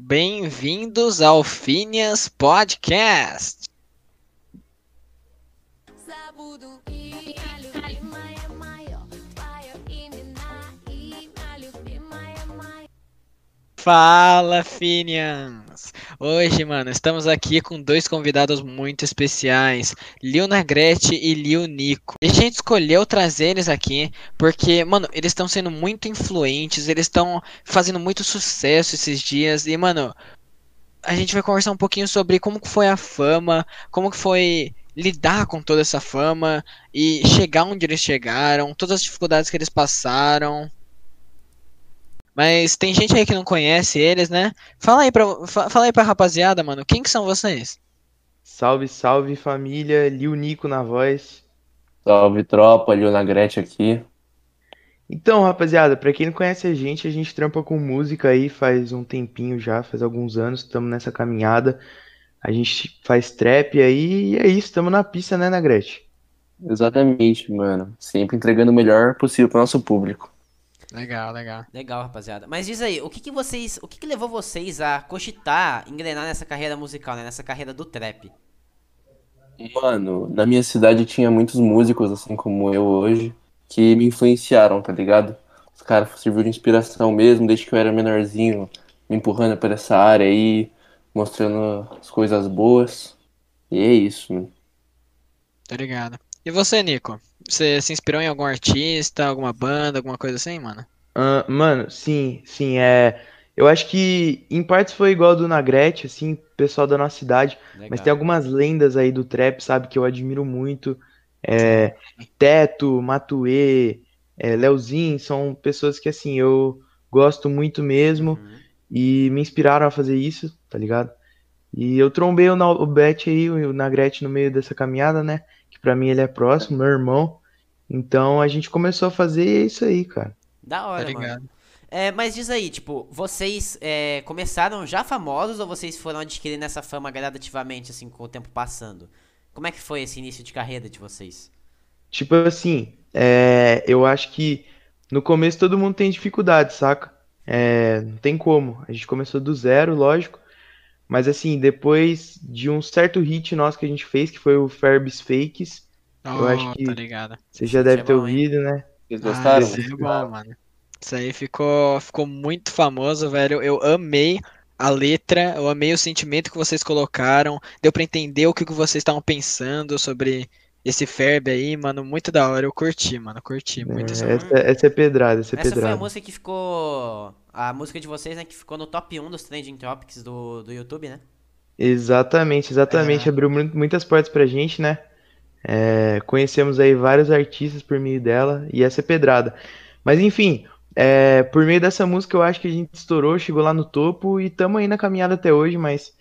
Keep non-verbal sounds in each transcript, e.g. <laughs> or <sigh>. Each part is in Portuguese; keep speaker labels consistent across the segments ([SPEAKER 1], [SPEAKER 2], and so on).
[SPEAKER 1] Bem-vindos ao Phineas Podcast. Fala, Phineas! Hoje, mano, estamos aqui com dois convidados muito especiais, Lil Nagrete e Lil Nico. A gente escolheu trazer eles aqui porque, mano, eles estão sendo muito influentes, eles estão fazendo muito sucesso esses dias e, mano, a gente vai conversar um pouquinho sobre como foi a fama, como que foi lidar com toda essa fama e chegar onde eles chegaram, todas as dificuldades que eles passaram. Mas tem gente aí que não conhece eles, né? Fala aí pra, fala aí pra rapaziada, mano. Quem que são vocês?
[SPEAKER 2] Salve, salve família. Lil Nico na voz.
[SPEAKER 3] Salve tropa, Lil Nagrete aqui.
[SPEAKER 2] Então, rapaziada, pra quem não conhece a gente, a gente trampa com música aí faz um tempinho já, faz alguns anos, estamos nessa caminhada. A gente faz trap aí e é isso, estamos na pista, né, Nagrete?
[SPEAKER 3] Exatamente, mano. Sempre entregando o melhor possível pro nosso público.
[SPEAKER 1] Legal, legal.
[SPEAKER 4] Legal, rapaziada. Mas diz aí, o que, que vocês. O que, que levou vocês a cogitar, engrenar nessa carreira musical, né? Nessa carreira do trap?
[SPEAKER 3] Mano, na minha cidade tinha muitos músicos, assim como eu hoje, que me influenciaram, tá ligado? Os caras serviram de inspiração mesmo, desde que eu era menorzinho, me empurrando para essa área aí, mostrando as coisas boas. E é isso, mano.
[SPEAKER 1] Tá ligado. E você, Nico? Você se inspirou em algum artista, alguma banda, alguma coisa assim, mano?
[SPEAKER 2] Uh, mano, sim, sim, é. Eu acho que em partes foi igual do Nagrete, assim, pessoal da nossa cidade. Legal. Mas tem algumas lendas aí do trap, sabe, que eu admiro muito. É, Teto, Matue, é, Leozinho, são pessoas que, assim, eu gosto muito mesmo. Uhum. E me inspiraram a fazer isso, tá ligado? E eu trombei o, o Bet aí, o Nagrete no meio dessa caminhada, né? Que pra mim ele é próximo, meu irmão. Então a gente começou a fazer isso aí, cara.
[SPEAKER 4] Da hora, tá mano. É, mas diz aí, tipo, vocês é, começaram já famosos ou vocês foram adquirindo essa fama gradativamente, assim, com o tempo passando? Como é que foi esse início de carreira de vocês?
[SPEAKER 2] Tipo assim, é, eu acho que no começo todo mundo tem dificuldade, saca? É, não tem como. A gente começou do zero, lógico. Mas assim, depois de um certo hit nosso que a gente fez, que foi o Ferbs Fakes,
[SPEAKER 1] Oh, eu acho que tá
[SPEAKER 2] você já deve ter ouvido, né?
[SPEAKER 1] Vocês gostaram? Ah, isso, é bom, mano. isso aí ficou, ficou muito famoso, velho. Eu amei a letra, eu amei o sentimento que vocês colocaram. Deu pra entender o que vocês estavam pensando sobre esse Ferb aí, mano. Muito da hora. Eu curti, mano. Curti muito
[SPEAKER 2] é, essa, essa, essa é pedrada, essa é
[SPEAKER 4] essa
[SPEAKER 2] pedrada.
[SPEAKER 4] foi a música que ficou. A música de vocês, né? Que ficou no top 1 dos trending topics do, do YouTube, né?
[SPEAKER 2] Exatamente, exatamente. É. Abriu muitas portas pra gente, né? É, conhecemos aí vários artistas por meio dela e essa é pedrada. Mas enfim, é, por meio dessa música eu acho que a gente estourou, chegou lá no topo e estamos aí na caminhada até hoje, mas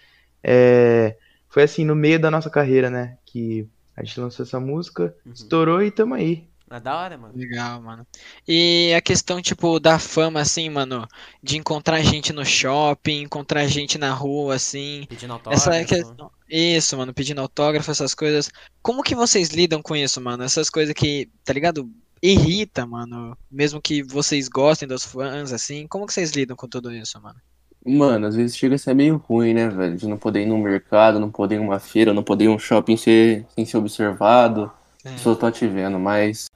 [SPEAKER 2] é, foi assim, no meio da nossa carreira, né? Que a gente lançou essa música, uhum. estourou e estamos aí.
[SPEAKER 4] É da hora, mano.
[SPEAKER 1] Legal, mano. E a questão, tipo, da fama, assim, mano, de encontrar gente no shopping, encontrar gente na rua, assim.
[SPEAKER 4] Pedindo autógrafo. Essa questão...
[SPEAKER 1] Isso, mano, pedindo autógrafo, essas coisas. Como que vocês lidam com isso, mano? Essas coisas que, tá ligado? Irrita, mano. Mesmo que vocês gostem dos fãs, assim. Como que vocês lidam com tudo isso, mano?
[SPEAKER 3] Mano, às vezes chega a ser meio ruim, né, velho? De não poder ir no mercado, não poder ir numa feira, não poder ir em um shopping ser, sem ser observado. É. Só tô te vendo, mas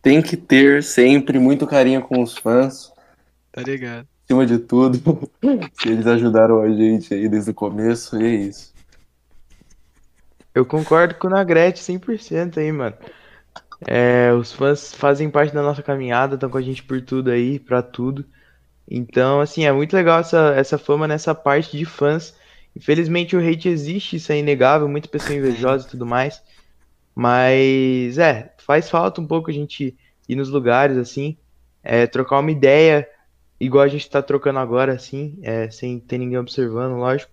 [SPEAKER 3] tem que ter sempre muito carinho com os fãs.
[SPEAKER 1] Tá ligado?
[SPEAKER 3] Acima de tudo, <laughs> eles ajudaram a gente aí desde o começo, e é isso.
[SPEAKER 2] Eu concordo com o Nagrete 100% aí, mano. É, os fãs fazem parte da nossa caminhada, estão com a gente por tudo aí, pra tudo. Então, assim, é muito legal essa, essa fama nessa parte de fãs. Infelizmente o hate existe, isso é inegável, muita pessoa invejosa e tudo mais. Mas, é, faz falta um pouco a gente ir nos lugares, assim, é, trocar uma ideia, igual a gente tá trocando agora, assim, é, sem ter ninguém observando, lógico.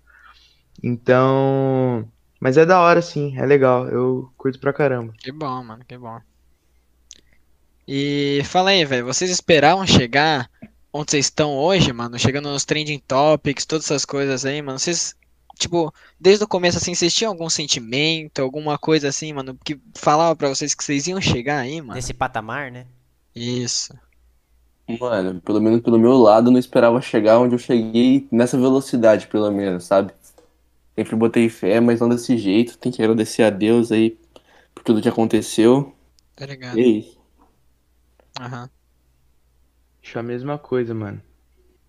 [SPEAKER 2] Então. Mas é da hora, sim, é legal. Eu curto pra caramba.
[SPEAKER 1] Que bom, mano, que bom. E fala aí, velho, vocês esperavam chegar onde vocês estão hoje, mano? Chegando nos trending topics, todas essas coisas aí, mano. Vocês tipo, desde o começo, assim, vocês tinham algum sentimento, alguma coisa assim, mano, que falava para vocês que vocês iam chegar aí, mano?
[SPEAKER 4] Nesse patamar, né?
[SPEAKER 1] Isso.
[SPEAKER 3] Mano, pelo menos pelo meu lado, não esperava chegar onde eu cheguei nessa velocidade, pelo menos, sabe? Sempre botei fé, mas não desse jeito. Tem que agradecer a Deus aí por tudo que aconteceu.
[SPEAKER 1] Tá ligado?
[SPEAKER 3] E é isso.
[SPEAKER 1] Aham.
[SPEAKER 2] Acho a mesma coisa, mano.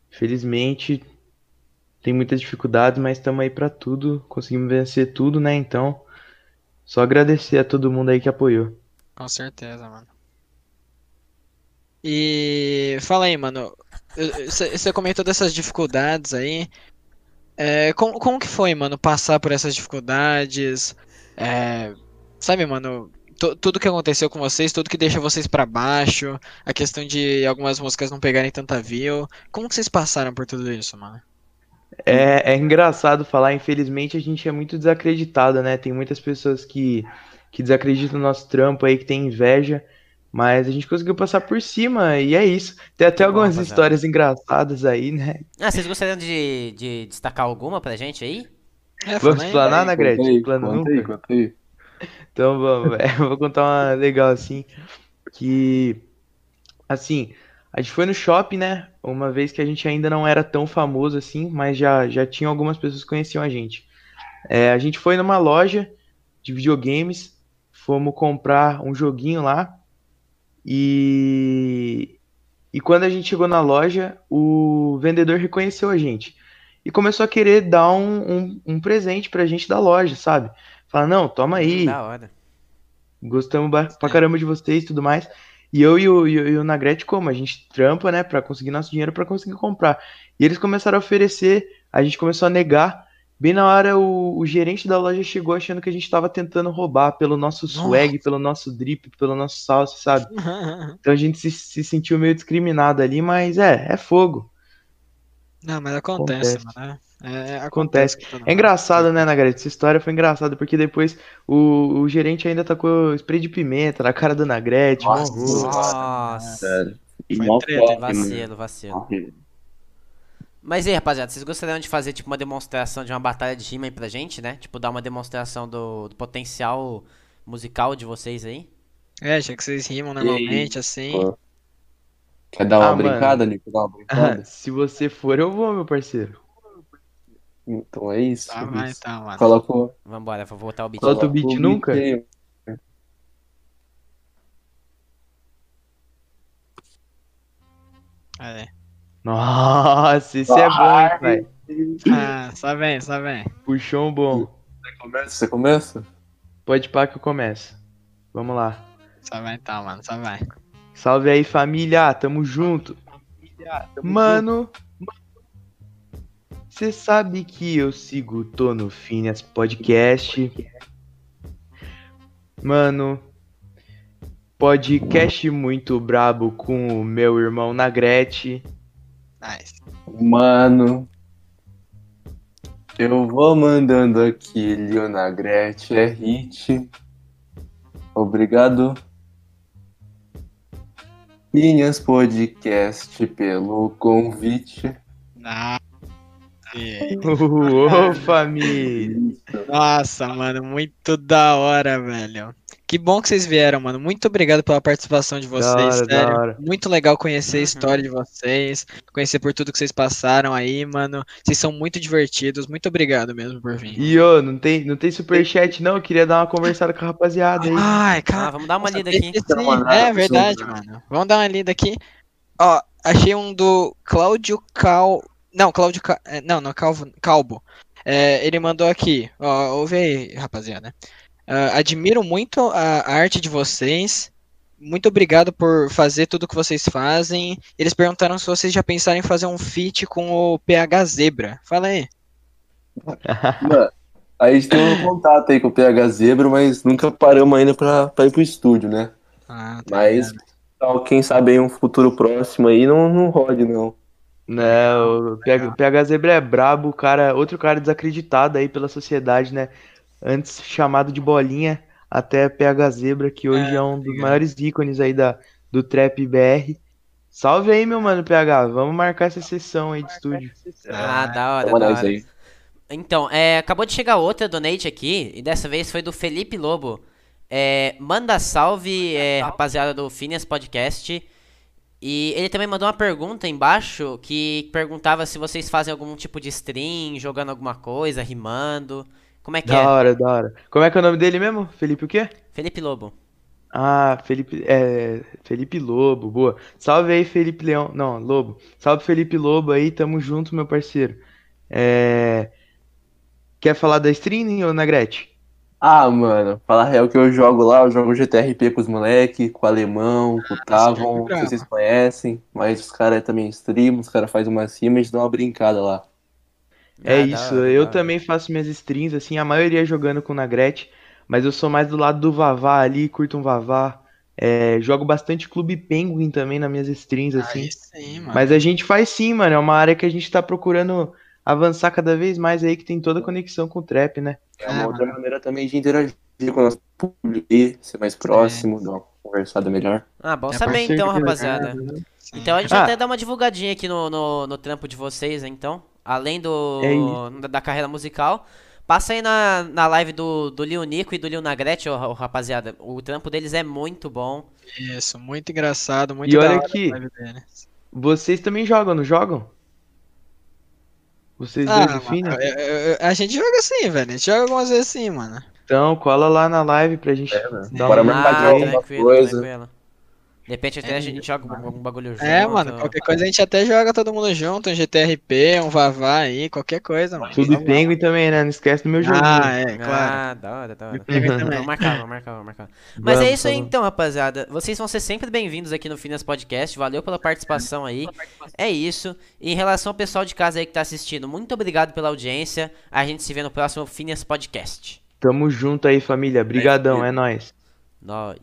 [SPEAKER 2] Felizmente, tem muitas dificuldades, mas estamos aí pra tudo. Conseguimos vencer tudo, né? Então, só agradecer a todo mundo aí que apoiou.
[SPEAKER 1] Com certeza, mano. E fala aí, mano. Você comentou dessas dificuldades aí. É, como, como que foi, mano, passar por essas dificuldades? É, sabe, mano, tudo que aconteceu com vocês, tudo que deixa vocês pra baixo, a questão de algumas músicas não pegarem tanta view. Como que vocês passaram por tudo isso, mano?
[SPEAKER 2] É, é engraçado falar, infelizmente a gente é muito desacreditado, né? Tem muitas pessoas que, que desacreditam no nosso trampo aí, que tem inveja, mas a gente conseguiu passar por cima e é isso. Tem até
[SPEAKER 4] Que bom,
[SPEAKER 2] algumas
[SPEAKER 4] rapaziada.
[SPEAKER 2] histórias engraçadas aí, né?
[SPEAKER 4] Ah, vocês gostariam de, de destacar alguma pra gente aí?
[SPEAKER 1] É,
[SPEAKER 2] Vamos explanar, né,
[SPEAKER 3] Conta
[SPEAKER 2] Gretchen?
[SPEAKER 3] aí, conta aí, conta aí.
[SPEAKER 2] Então vamos, é, eu vou contar uma legal assim, que assim, a gente foi no shopping, né? Uma vez que a gente ainda não era tão famoso assim, mas já já tinha algumas pessoas que conheciam a gente. É, a gente foi numa loja de videogames, fomos comprar um joguinho lá e e quando a gente chegou na loja, o vendedor reconheceu a gente e começou a querer dar um, um, um presente pra gente da loja, sabe? Fala, não, toma aí,
[SPEAKER 4] Da hora.
[SPEAKER 2] Gostamos pra caramba de vocês e tudo mais. E eu e o, e o, e o Nagrete, como? A gente trampa, né, pra conseguir nosso dinheiro pra conseguir comprar. E eles começaram a oferecer, a gente começou a negar. Bem na hora, o, o gerente da loja chegou achando que a gente tava tentando roubar pelo nosso swag, pelo nosso drip, pelo nosso salsa, sabe? <laughs> Então a gente se, se sentiu meio discriminado ali, mas é, é fogo.
[SPEAKER 1] Não, mas acontece,
[SPEAKER 2] Acontece.
[SPEAKER 1] mano. É, é-
[SPEAKER 2] Acontece.
[SPEAKER 1] todo
[SPEAKER 2] É engraçado, né, Nagrete? Essa história foi engraçada, porque depois o, o gerente ainda tacou spray de pimenta na cara do Nagrete, mó
[SPEAKER 3] Nossa.
[SPEAKER 4] Nossa.
[SPEAKER 3] Sério.
[SPEAKER 1] Foi treta,
[SPEAKER 3] top, mano.
[SPEAKER 4] Vacilo, vacilo. Mas e aí, rapaziada, vocês gostariam de fazer tipo uma demonstração de uma batalha de rima aí pra gente, né? Tipo, dar uma demonstração do, do potencial musical de vocês aí?
[SPEAKER 1] É, já que vocês rimam normalmente, assim.
[SPEAKER 3] Pô. Quer dar uma
[SPEAKER 2] Ah, mano.
[SPEAKER 3] brincada, Nico? Dar uma <laughs> brincada?
[SPEAKER 2] Se você for, eu vou, meu parceiro.
[SPEAKER 3] Então é isso.
[SPEAKER 1] Tá,
[SPEAKER 3] é
[SPEAKER 1] vai
[SPEAKER 3] isso.
[SPEAKER 1] então, mano.
[SPEAKER 3] Coloca o.
[SPEAKER 4] Vambora, vou botar o beat.
[SPEAKER 2] Solta
[SPEAKER 3] coloca
[SPEAKER 2] o beat nunca?
[SPEAKER 3] aí.
[SPEAKER 1] É.
[SPEAKER 2] Nossa, esse é bom, hein, pai?
[SPEAKER 1] Ah, só vem, só vem.
[SPEAKER 2] Puxou um bom.
[SPEAKER 3] Você começa? Você começa?
[SPEAKER 2] Pode pá que eu começo. Vamos lá.
[SPEAKER 1] Só vai então, mano, só vai.
[SPEAKER 2] Salve aí, família. Tamo junto. Mano, você sabe que eu sigo Tô no Phineas Podcast. Mano, podcast muito brabo com o meu irmão Nagrete.
[SPEAKER 1] Nice.
[SPEAKER 3] Mano. Eu vou mandando aqui, Leonagrete, é hit. Obrigado. Minhas Podcast pelo convite.
[SPEAKER 1] Nice. <laughs>
[SPEAKER 2] Ô, família.
[SPEAKER 1] Nossa, mano, muito da hora, velho. Que bom que vocês vieram, mano. Muito obrigado pela participação de vocês,
[SPEAKER 2] hora, da
[SPEAKER 1] sério.
[SPEAKER 2] hora.
[SPEAKER 1] Muito legal conhecer a
[SPEAKER 4] Uhum.
[SPEAKER 1] história de vocês, conhecer por tudo que vocês passaram aí, mano. Vocês são muito divertidos. Muito obrigado mesmo por vir.
[SPEAKER 2] E ô, não tem, não tem superchat não, eu queria dar uma conversada com a rapaziada aí.
[SPEAKER 1] Ai,
[SPEAKER 4] Ah,
[SPEAKER 1] cara.
[SPEAKER 4] vamos dar uma lida aqui.
[SPEAKER 3] uma
[SPEAKER 1] É verdade, mano. Vamos dar uma lida aqui. Ó, achei um do Cláudio Cal. Não, Cláudio Cal... é, Não, não, Calvo... Calbo. É, ele mandou aqui. Ó, ouve aí, rapaziada. Ah, admiro muito a a arte de vocês. Muito obrigado por fazer tudo que vocês fazem. Eles perguntaram se vocês já pensaram em fazer um feat com o PH Zebra. Fala aí. <laughs>
[SPEAKER 3] Mano, a gente tem um contato aí com o PH Zebra, mas nunca paramos ainda pra, pra ir pro estúdio, né?
[SPEAKER 1] Ah, tá
[SPEAKER 3] Mas, tal, quem sabe em um futuro próximo aí não, não rode, não.
[SPEAKER 2] Né, o PH, PH Zebra é brabo, cara, outro cara desacreditado aí pela sociedade, né? Antes chamado de bolinha, até PH Zebra, que hoje é, um dos maiores ícones aí da, do trap BR. Salve aí, meu mano PH, vamos marcar essa sessão aí de estúdio.
[SPEAKER 4] Ah, da hora, da hora.
[SPEAKER 3] aí.
[SPEAKER 4] Então, é, acabou de chegar outra donate aqui, e dessa vez foi do Felipe Lobo. É, manda salve, é, rapaziada do Phineas Podcast. E ele também mandou uma pergunta embaixo que perguntava se vocês fazem algum tipo de stream, jogando alguma coisa, rimando. Como é que
[SPEAKER 2] Da
[SPEAKER 4] é?
[SPEAKER 2] hora, da hora. Como é que é o nome dele mesmo? Felipe o quê?
[SPEAKER 4] Felipe Lobo.
[SPEAKER 2] Ah, Felipe, é, Felipe Lobo, boa. Salve aí, Felipe Leão. Não, Lobo. Salve, Felipe Lobo aí, tamo junto, meu parceiro. É... Quer falar da streaming ou Nagrete?
[SPEAKER 3] Ah, mano, falar a real que eu jogo lá, eu jogo GTRP com os moleque, com o Alemão, com o Tavon, não sei se vocês conhecem, mas os caras também streamam, os caras fazem uma cima e a gente dá uma brincada lá.
[SPEAKER 2] É
[SPEAKER 4] Ah,
[SPEAKER 2] isso,
[SPEAKER 4] da
[SPEAKER 2] eu
[SPEAKER 4] hora.
[SPEAKER 2] também faço minhas streams, assim, a maioria jogando com o Nagrete, mas eu sou mais do lado do Vavá ali, curto um Vavá. É, jogo bastante Clube Penguin também nas minhas streams, assim.
[SPEAKER 1] Aí sim, mano.
[SPEAKER 2] Mas a gente faz sim, mano. É uma área que a gente tá procurando avançar cada vez mais aí, que tem toda a conexão com o trap, né?
[SPEAKER 3] É uma
[SPEAKER 1] É,
[SPEAKER 3] outra maneira também de interagir com o nosso público ser mais próximo, dar uma conversada melhor.
[SPEAKER 4] Ah, bom
[SPEAKER 1] É
[SPEAKER 4] saber então,
[SPEAKER 2] de
[SPEAKER 4] rapaziada.
[SPEAKER 2] verdade, né?
[SPEAKER 4] Então a gente
[SPEAKER 2] Ah.
[SPEAKER 4] até dá uma divulgadinha aqui no, no, no trampo de vocês, né, então. Além do
[SPEAKER 2] É
[SPEAKER 4] da, carreira musical. Passa aí na, na live do, do Lil Nico e do Lil Nagrete, ô, ô, rapaziada. O trampo deles é muito bom.
[SPEAKER 1] Isso, muito engraçado, muito
[SPEAKER 2] E olha
[SPEAKER 1] hora
[SPEAKER 2] aqui,
[SPEAKER 1] deles.
[SPEAKER 2] Vocês também jogam, não jogam? Vocês
[SPEAKER 1] Ah,
[SPEAKER 2] dois,
[SPEAKER 1] mano, eu- a gente joga assim, velho. A gente joga algumas vezes assim, mano.
[SPEAKER 2] Então, cola lá na live pra gente
[SPEAKER 3] É, mano.
[SPEAKER 2] dar
[SPEAKER 3] Bora
[SPEAKER 2] uma
[SPEAKER 4] ah, tranquilo,
[SPEAKER 3] coisa.
[SPEAKER 4] tranquilo. De repente até
[SPEAKER 1] É
[SPEAKER 4] a gente joga algum algum bagulho junto.
[SPEAKER 1] É, mano, qualquer coisa a gente até joga todo mundo junto, um GTRP, um Vavá aí, qualquer coisa, mano.
[SPEAKER 2] Tudo Penguin também, né? Não esquece do meu joguinho.
[SPEAKER 1] Ah, é, claro.
[SPEAKER 4] Ah, da hora, da hora. Vamos marcar, vamos marcar, vamos marcar. <laughs> Mas é
[SPEAKER 2] Vamos,
[SPEAKER 4] isso aí então, rapaziada. Vocês vão ser sempre bem-vindos aqui no Finas Podcast. Valeu pela participação aí. É isso. E em relação ao pessoal de casa aí que tá assistindo, muito obrigado pela audiência. A gente se vê no próximo Finas Podcast.
[SPEAKER 2] Tamo junto aí, família. Brigadão, é nóis.
[SPEAKER 4] Nós.